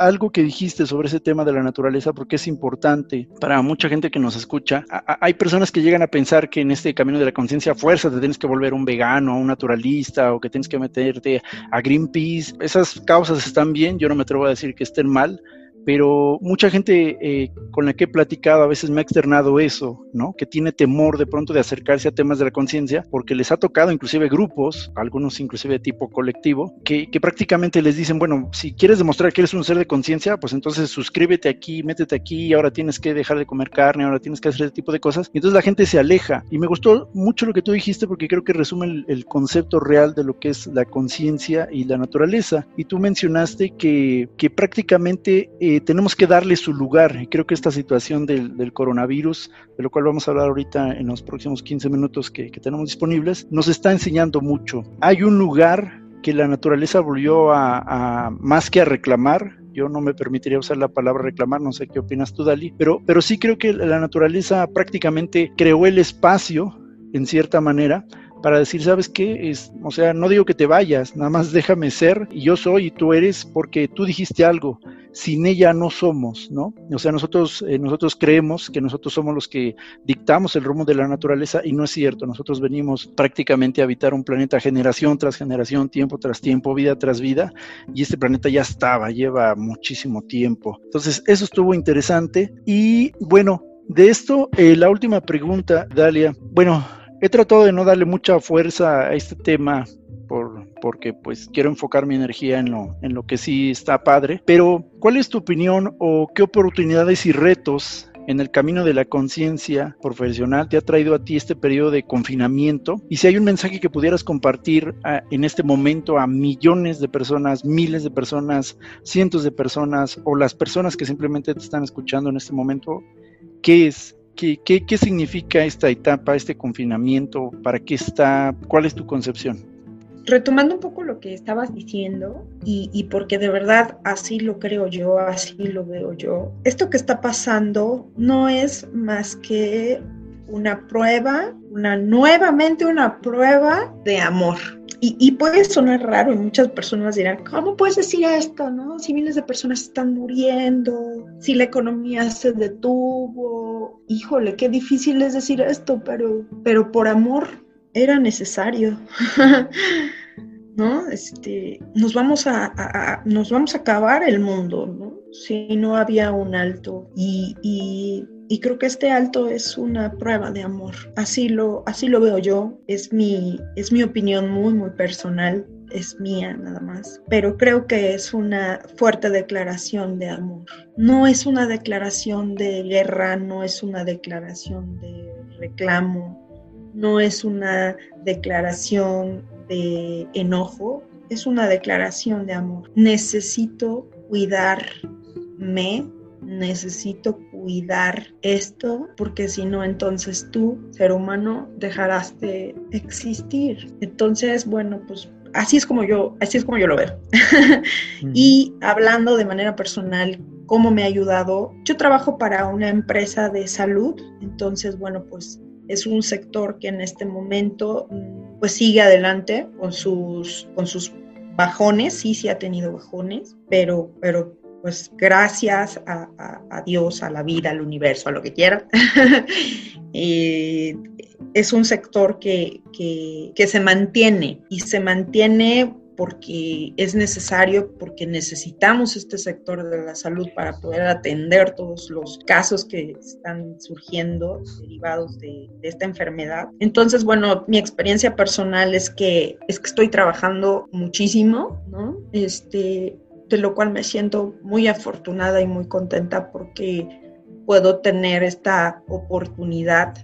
algo que dijiste sobre ese tema de la naturaleza, porque es importante para mucha gente que nos escucha. hay personas que llegan a pensar que en este camino de la conciencia fuerza te tienes que volver un vegano, un naturalista, o que tienes que meterte a Greenpeace. Esas causas están bien, yo no me atrevo a decir que estén mal, pero mucha gente eh, con la que he platicado a veces me ha externado eso, ¿no? Que tiene temor de pronto de acercarse a temas de la conciencia, porque les ha tocado inclusive grupos, algunos inclusive de tipo colectivo, que, prácticamente les dicen, bueno, si quieres demostrar que eres un ser de conciencia, pues entonces suscríbete aquí, métete aquí, ahora tienes que dejar de comer carne, ahora tienes que hacer ese tipo de cosas. Y entonces la gente se aleja. Y me gustó mucho lo que tú dijiste porque creo que resume el, concepto real de lo que es la conciencia y la naturaleza. Y tú mencionaste que, que prácticamente... Eh, tenemos que darle su lugar. Creo que esta situación del, coronavirus, de lo cual vamos a hablar ahorita en los próximos 15 minutos que, tenemos disponibles, nos está enseñando mucho. Hay un lugar que la naturaleza volvió a, más que a reclamar, yo no me permitiría usar la palabra reclamar, no sé qué opinas tú, Dali, pero, pero sí creo que la naturaleza prácticamente creó el espacio, en cierta manera, para decir, ¿sabes qué? Es, o sea, no digo que te vayas, nada más déjame ser y yo soy y tú eres porque tú dijiste algo. Sin ella no somos, ¿no? O sea, nosotros, eh, nosotros creemos que nosotros somos los que dictamos el rumbo de la naturaleza y no es cierto. Nosotros venimos prácticamente a habitar un planeta generación tras generación, tiempo tras tiempo, vida tras vida y este planeta ya estaba, lleva muchísimo tiempo. Entonces, eso estuvo interesante y bueno, de esto, eh, la última pregunta, Dalia. Bueno, He tratado de no darle mucha fuerza a este tema por, porque pues quiero enfocar mi energía en lo, en lo que sí está padre. Pero, ¿cuál es tu opinión o qué oportunidades y retos en el camino de la conciencia profesional te ha traído a ti este periodo de confinamiento? Y si hay un mensaje que pudieras compartir en este momento a millones de personas, miles de personas, cientos de personas o las personas que simplemente te están escuchando en este momento, ¿qué es? ¿Qué, significa esta etapa, este confinamiento? ¿Para qué está? ¿Cuál es tu concepción? Retomando un poco lo que estabas diciendo, y, porque de verdad así lo creo yo, así lo veo yo, esto que está pasando no es más que una prueba, una nuevamente una prueba de amor. Y, puede sonar raro y muchas personas dirán, ¿cómo puedes decir esto? No? Si miles de personas están muriendo, si la economía se detuvo, híjole, qué difícil es decir esto, pero, pero por amor era necesario. ¿No? Este, nos vamos a, nos vamos a acabar el mundo, ¿no? Si no había un alto. Y, y y creo que este alto es una prueba de amor. Así lo, así lo veo yo. Es mi, es mi opinión muy, muy personal. Es mía nada más. Pero creo que es una fuerte declaración de amor. No es una declaración de guerra, no es una declaración de reclamo, no es una declaración de enojo, es una declaración de amor. Necesito cuidarme necesito cuidar esto porque si no, entonces tú, ser humano, dejarás de existir. Entonces, bueno, pues así es como yo, así es como yo lo veo. y hablando de manera personal, cómo me ha ayudado, yo trabajo para una empresa de salud, entonces, bueno, pues es un sector que en este momento mm, pues sigue adelante con sus, con sus bajones, sí, sí ha tenido bajones, pero, pero pues gracias a, Dios, a la vida, al universo, a lo que quiera. es un sector que, que, se mantiene y se mantiene porque es necesario, porque necesitamos este sector de la salud para poder atender todos los casos que están surgiendo derivados de, de, esta enfermedad. Entonces, bueno, mi experiencia personal es que, es que estoy trabajando muchísimo, ¿no? Este, de lo cual me siento muy afortunada y muy contenta porque puedo tener esta oportunidad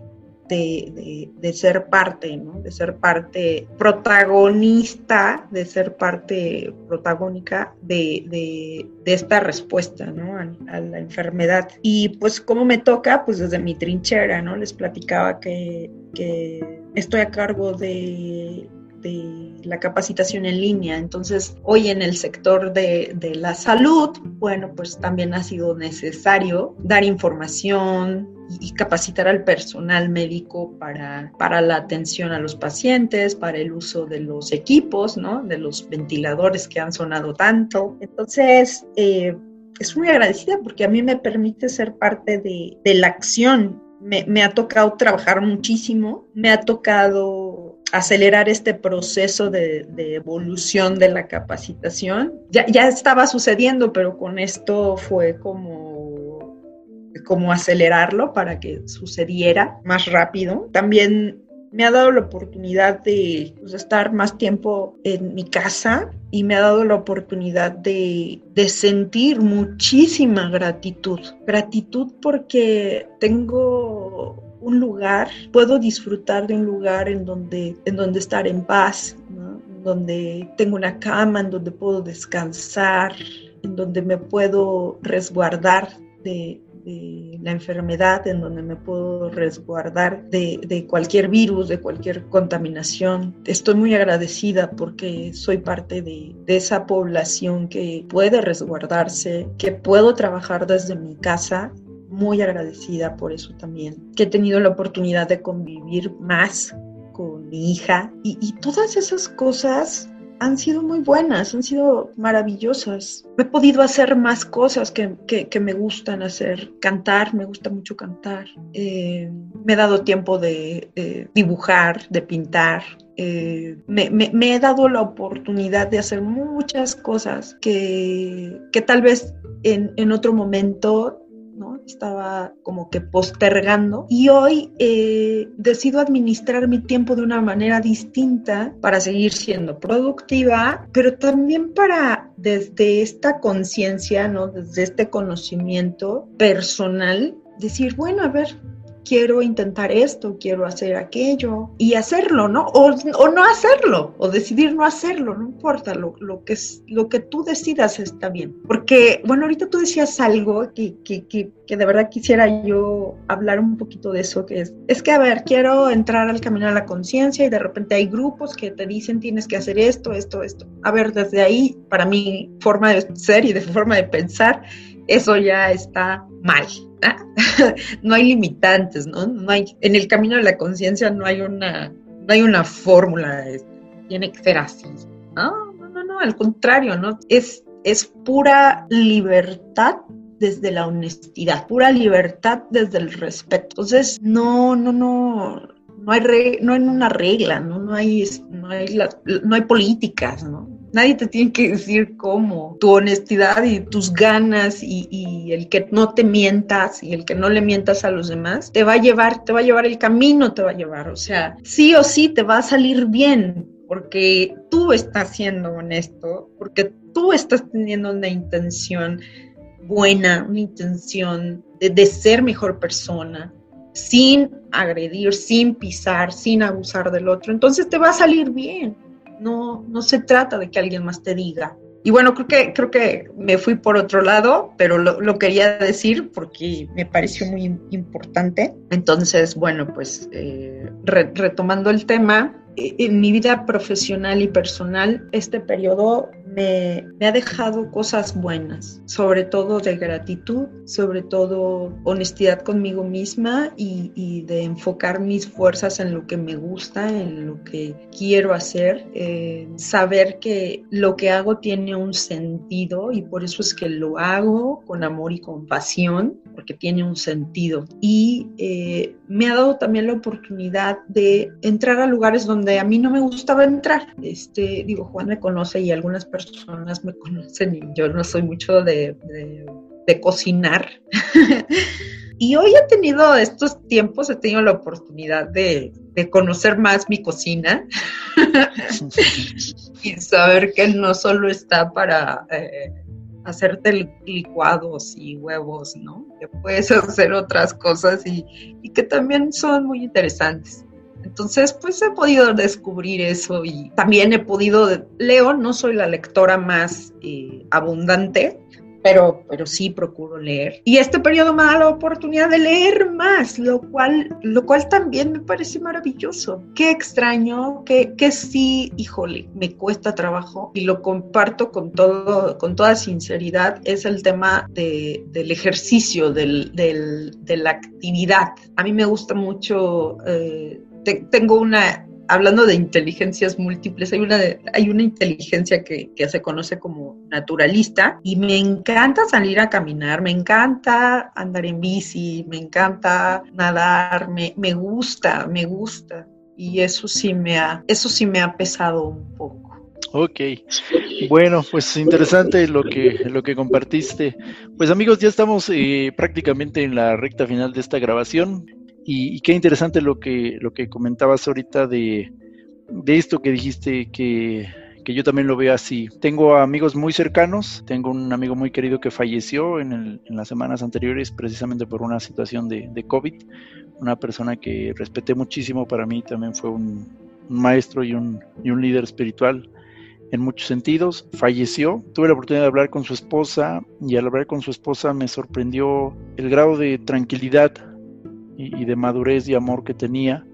de, ser parte, ¿no? de ser parte protagonista, de ser parte protagónica de, esta respuesta ¿no? a, la enfermedad. Y pues como me toca, pues desde mi trinchera, ¿no? Les platicaba que, que estoy a cargo de la capacitación en línea. Entonces, hoy en el sector de, la salud, bueno, pues también ha sido necesario dar información y capacitar al personal médico para, para la atención a los pacientes, para el uso de los equipos, ¿no? De los ventiladores que han sonado tanto. Entonces, eh, es muy agradecida porque a mí me permite ser parte de, la acción. Me ha tocado trabajar muchísimo, me ha tocado acelerar este proceso de, evolución de la capacitación. Ya, ya, estaba sucediendo, pero con esto fue como, como acelerarlo para que sucediera más rápido. También me ha dado la oportunidad de pues, estar más tiempo en mi casa y me ha dado la oportunidad de, de, sentir muchísima gratitud. Gratitud porque tengo un lugar, puedo disfrutar de un lugar en donde, en donde estar en paz, donde tengo una cama, en donde puedo descansar, en donde me puedo resguardar de, la enfermedad, en donde me puedo resguardar de, cualquier virus, de cualquier contaminación. Estoy muy agradecida porque soy parte de, de, esa población que puede resguardarse, que puedo trabajar desde mi casa muy agradecida por eso también, que he tenido la oportunidad de convivir más con mi hija y, todas esas cosas han sido muy buenas, han sido maravillosas. He podido hacer más cosas que, que, me gustan hacer. Cantar, me gusta mucho cantar. Eh, me he dado tiempo de, dibujar, de pintar. Eh, me, me, he dado la oportunidad de hacer muchas cosas que, que tal vez en, en otro momento estaba como que postergando y hoy eh, decido administrar mi tiempo de una manera distinta para seguir siendo productiva, pero también para desde esta conciencia, ¿no? Desde este conocimiento personal, decir, bueno, a ver, quiero intentar esto, quiero hacer aquello y hacerlo, ¿no? O, no hacerlo, o decidir no hacerlo, no importa, lo, lo, que, lo que tú decidas está bien. Porque, bueno, ahorita tú decías algo que, que, que, que de verdad quisiera yo hablar un poquito de eso, que es, es que, a ver, quiero entrar al camino de la conciencia y de repente hay grupos que te dicen tienes que hacer esto, esto, esto. A ver, desde ahí, para mi forma de ser y de forma de pensar, eso ya está mal. no hay limitantes, ¿no? No hay, en el camino de la conciencia no hay una, no hay una fórmula, tiene que ser así. No, no, no, no, al contrario, ¿no? Es, es pura libertad desde la honestidad, pura libertad desde el respeto. Entonces, no, no, no, no hay, no hay una regla, ¿no? No hay, no hay, no hay políticas, ¿no? Nadie te tiene que decir cómo. Tu honestidad y tus ganas y, el que no te mientas y el que no le mientas a los demás te va a llevar, te va a llevar el camino, te va a llevar. O sea, sí o sí te va a salir bien porque tú estás siendo honesto, porque tú estás teniendo una intención buena, una intención de, de ser mejor persona, sin agredir, sin pisar, sin abusar del otro. Entonces te va a salir bien no, no se trata de que alguien más te diga. Y bueno, creo que, creo que me fui por otro lado, pero lo, quería decir porque me pareció muy importante. Entonces, bueno, pues eh, retomando el tema, en mi vida profesional y personal, este periodo me, ha dejado cosas buenas, sobre todo de gratitud, sobre todo honestidad conmigo misma y, y de enfocar mis fuerzas en lo que me gusta, en lo que quiero hacer, eh, saber que lo que hago tiene un sentido y por eso es que lo hago con amor y compasión, porque tiene un sentido. Y eh, me ha dado también la oportunidad de entrar a lugares donde a mí no me gustaba entrar. Este, digo, Juan me conoce y algunas personas me conocen y yo no soy mucho de, de cocinar. Y hoy he tenido estos tiempos, he tenido la oportunidad de, conocer más mi cocina y saber que no solo está para eh, hacerte licuados y huevos, ¿no? Que puedes hacer otras cosas y, que también son muy interesantes. Entonces, pues he podido descubrir eso y también he podido, leo, no soy la lectora más eh, abundante, pero, pero sí procuro leer. Y este periodo me da la oportunidad de leer más, lo cual, lo cual también me parece maravilloso. Qué extraño, que, que sí, híjole, me cuesta trabajo y lo comparto con, todo, con toda sinceridad, es el tema de, del ejercicio, del, del, de la actividad. A mí me gusta mucho, eh, tengo una hablando de inteligencias múltiples, hay una, hay una inteligencia que, se conoce como naturalista y me encanta salir a caminar, me encanta andar en bici, me encanta nadar, me, me gusta, me gusta. Y eso sí me ha, eso sí me ha pesado un poco. Ok, bueno, pues interesante lo que, lo que compartiste. Pues amigos, ya estamos eh, prácticamente en la recta final de esta grabación. Y, qué interesante lo que, lo que comentabas ahorita de, esto que dijiste, que, yo también lo veo así. Tengo amigos muy cercanos, tengo un amigo muy querido que falleció en, las semanas anteriores precisamente por una situación de, COVID, una persona que respeté muchísimo para mí, también fue un, maestro y un, y un líder espiritual en muchos sentidos. Falleció. Tuve la oportunidad de hablar con su esposa y al hablar con su esposa me sorprendió el grado de tranquilidad y, de madurez y amor que tenía.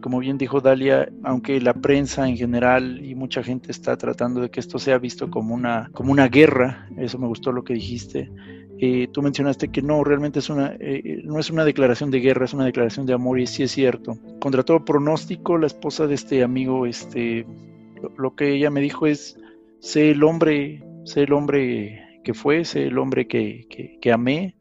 Como bien dijo Dalia, aunque la prensa en general y mucha gente está tratando de que esto sea visto como una, como una guerra, eso me gustó lo que dijiste, eh, tú mencionaste que no, realmente es una, eh, no es una declaración de guerra, es una declaración de amor y sí es cierto. Contra todo pronóstico, la esposa de este amigo, este, lo, que ella me dijo es, sé el hombre, sé el hombre que fue, sé el hombre que, que, amé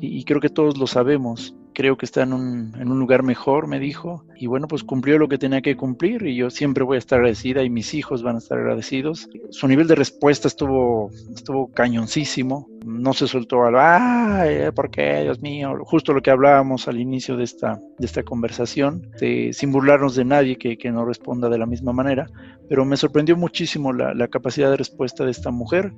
y creo que todos lo sabemos creo que está en un, en un, lugar mejor, me dijo. Y bueno, pues cumplió lo que tenía que cumplir y yo siempre voy a estar agradecida y mis hijos van a estar agradecidos. Su nivel de respuesta estuvo, estuvo cañoncísimo. No se soltó al, ay, ¿por qué, Dios mío? Justo lo que hablábamos al inicio de esta, de esta conversación, sin burlarnos de nadie que, que no responda de la misma manera. Pero me sorprendió muchísimo la, la capacidad de respuesta de esta mujer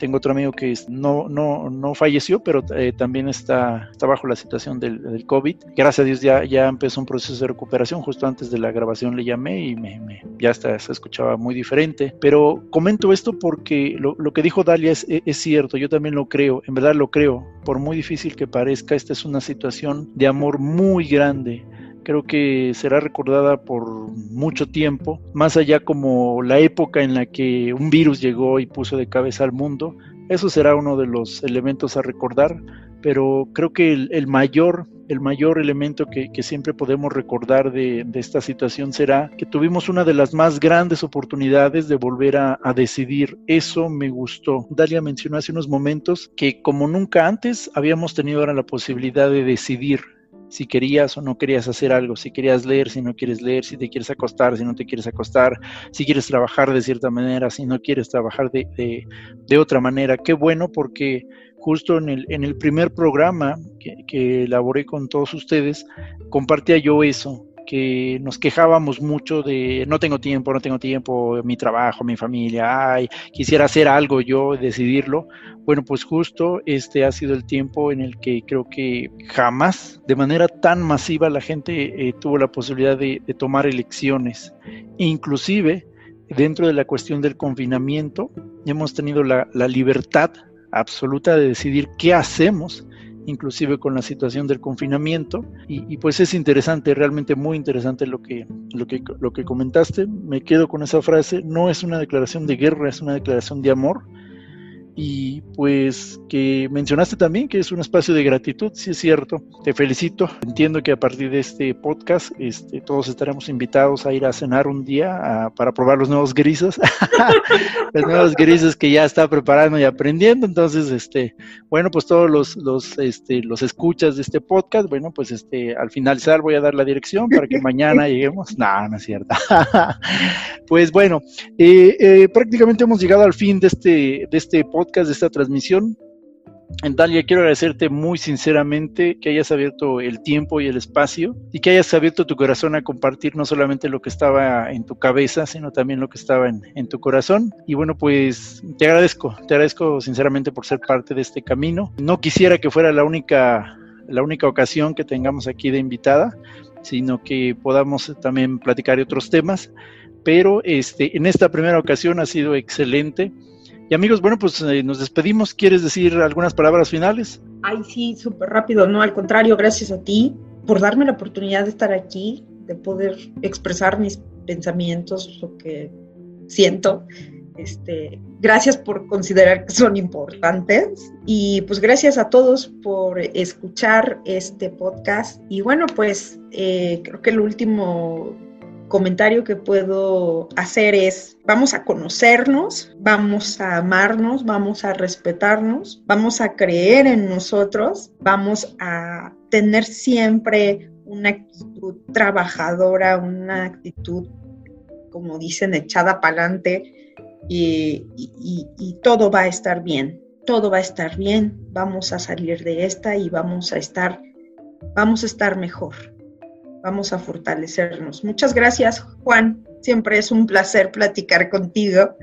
tengo otro amigo que no, no, no falleció, pero eh, también está, está bajo la situación del, COVID. Gracias a Dios ya, ya empezó un proceso de recuperación. Justo antes de la grabación le llamé y me, ya está, se escuchaba muy diferente. Pero comento esto porque lo, lo que dijo Dalia es, es cierto, yo también lo creo, en verdad lo creo. Por muy difícil que parezca, esta es una situación de amor muy grande creo que será recordada por mucho tiempo, más allá como la época en la que un virus llegó y puso de cabeza al mundo. Eso será uno de los elementos a recordar, pero creo que el, mayor, el mayor elemento que, siempre podemos recordar de, esta situación será que tuvimos una de las más grandes oportunidades de volver a, a decidir. Eso me gustó. Dalia mencionó hace unos momentos que como nunca antes habíamos tenido ahora la posibilidad de decidir si querías o no querías hacer algo, si querías leer, si no quieres leer, si te quieres acostar, si no te quieres acostar, si quieres trabajar de cierta manera, si no quieres trabajar de, de, otra manera. Qué bueno porque justo en el, en el primer programa que, que elaboré con todos ustedes, compartía yo eso, que nos quejábamos mucho de no tengo tiempo, no tengo tiempo, mi trabajo, mi familia, ay, quisiera hacer algo yo, decidirlo. Bueno, pues justo este ha sido el tiempo en el que creo que jamás de manera tan masiva la gente eh, tuvo la posibilidad de, tomar elecciones. Inclusive dentro de la cuestión del confinamiento hemos tenido la, la libertad absoluta de decidir qué hacemos inclusive con la situación del confinamiento. Y, pues es interesante, realmente muy interesante lo que, lo, que, lo que comentaste. Me quedo con esa frase, no es una declaración de guerra, es una declaración de amor y pues que mencionaste también que es un espacio de gratitud, sí es cierto, te felicito, entiendo que a partir de este podcast este, todos estaremos invitados a ir a cenar un día para probar los nuevos grises, los nuevos grises que ya está preparando y aprendiendo, entonces, este, bueno, pues todos los, los, este, los escuchas de este podcast, bueno, pues este, al finalizar voy a dar la dirección para que mañana lleguemos, no, no es cierto, pues bueno, eh, eh, prácticamente hemos llegado al fin de este, de este podcast podcast, de esta transmisión. Dalia, quiero agradecerte muy sinceramente que hayas abierto el tiempo y el espacio y que hayas abierto tu corazón a compartir no solamente lo que estaba en tu cabeza, sino también lo que estaba en, en tu corazón. Y bueno, pues te agradezco, te agradezco sinceramente por ser parte de este camino. No quisiera que fuera la única, la única ocasión que tengamos aquí de invitada, sino que podamos también platicar de otros temas. Pero este, en esta primera ocasión ha sido excelente y amigos, bueno, pues eh, nos despedimos. ¿Quieres decir algunas palabras finales? Ay, sí, súper rápido. No, al contrario, gracias a ti por darme la oportunidad de estar aquí, de poder expresar mis pensamientos, lo que siento. Este, gracias por considerar que son importantes y pues gracias a todos por escuchar este podcast. Y bueno, pues eh, creo que el último comentario que puedo hacer es, vamos a conocernos, vamos a amarnos, vamos a respetarnos, vamos a creer en nosotros, vamos a tener siempre una actitud trabajadora, una actitud, como dicen, echada para adelante y, y todo va a estar bien, todo va a estar bien, vamos a salir de esta y vamos a estar, vamos a estar mejor vamos a fortalecernos. Muchas gracias, Juan. Siempre es un placer platicar contigo.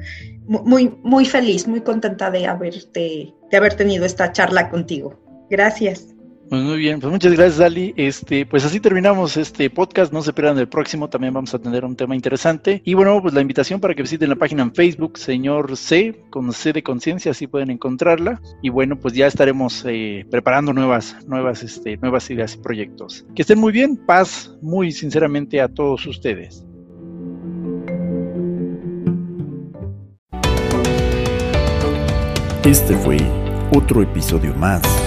Muy, muy feliz, muy contenta de haberte, de haber tenido esta charla contigo. Gracias. Pues muy bien, pues muchas gracias, Ali. Este, pues así terminamos este podcast. No se pierdan el próximo, también vamos a tener un tema interesante. Y bueno, pues la invitación para que visiten la página en Facebook, señor C, con C de conciencia, así pueden encontrarla. Y bueno, pues ya estaremos eh, preparando nuevas, nuevas, este, nuevas ideas y proyectos. Que estén muy bien, paz muy sinceramente a todos ustedes. Este fue otro episodio más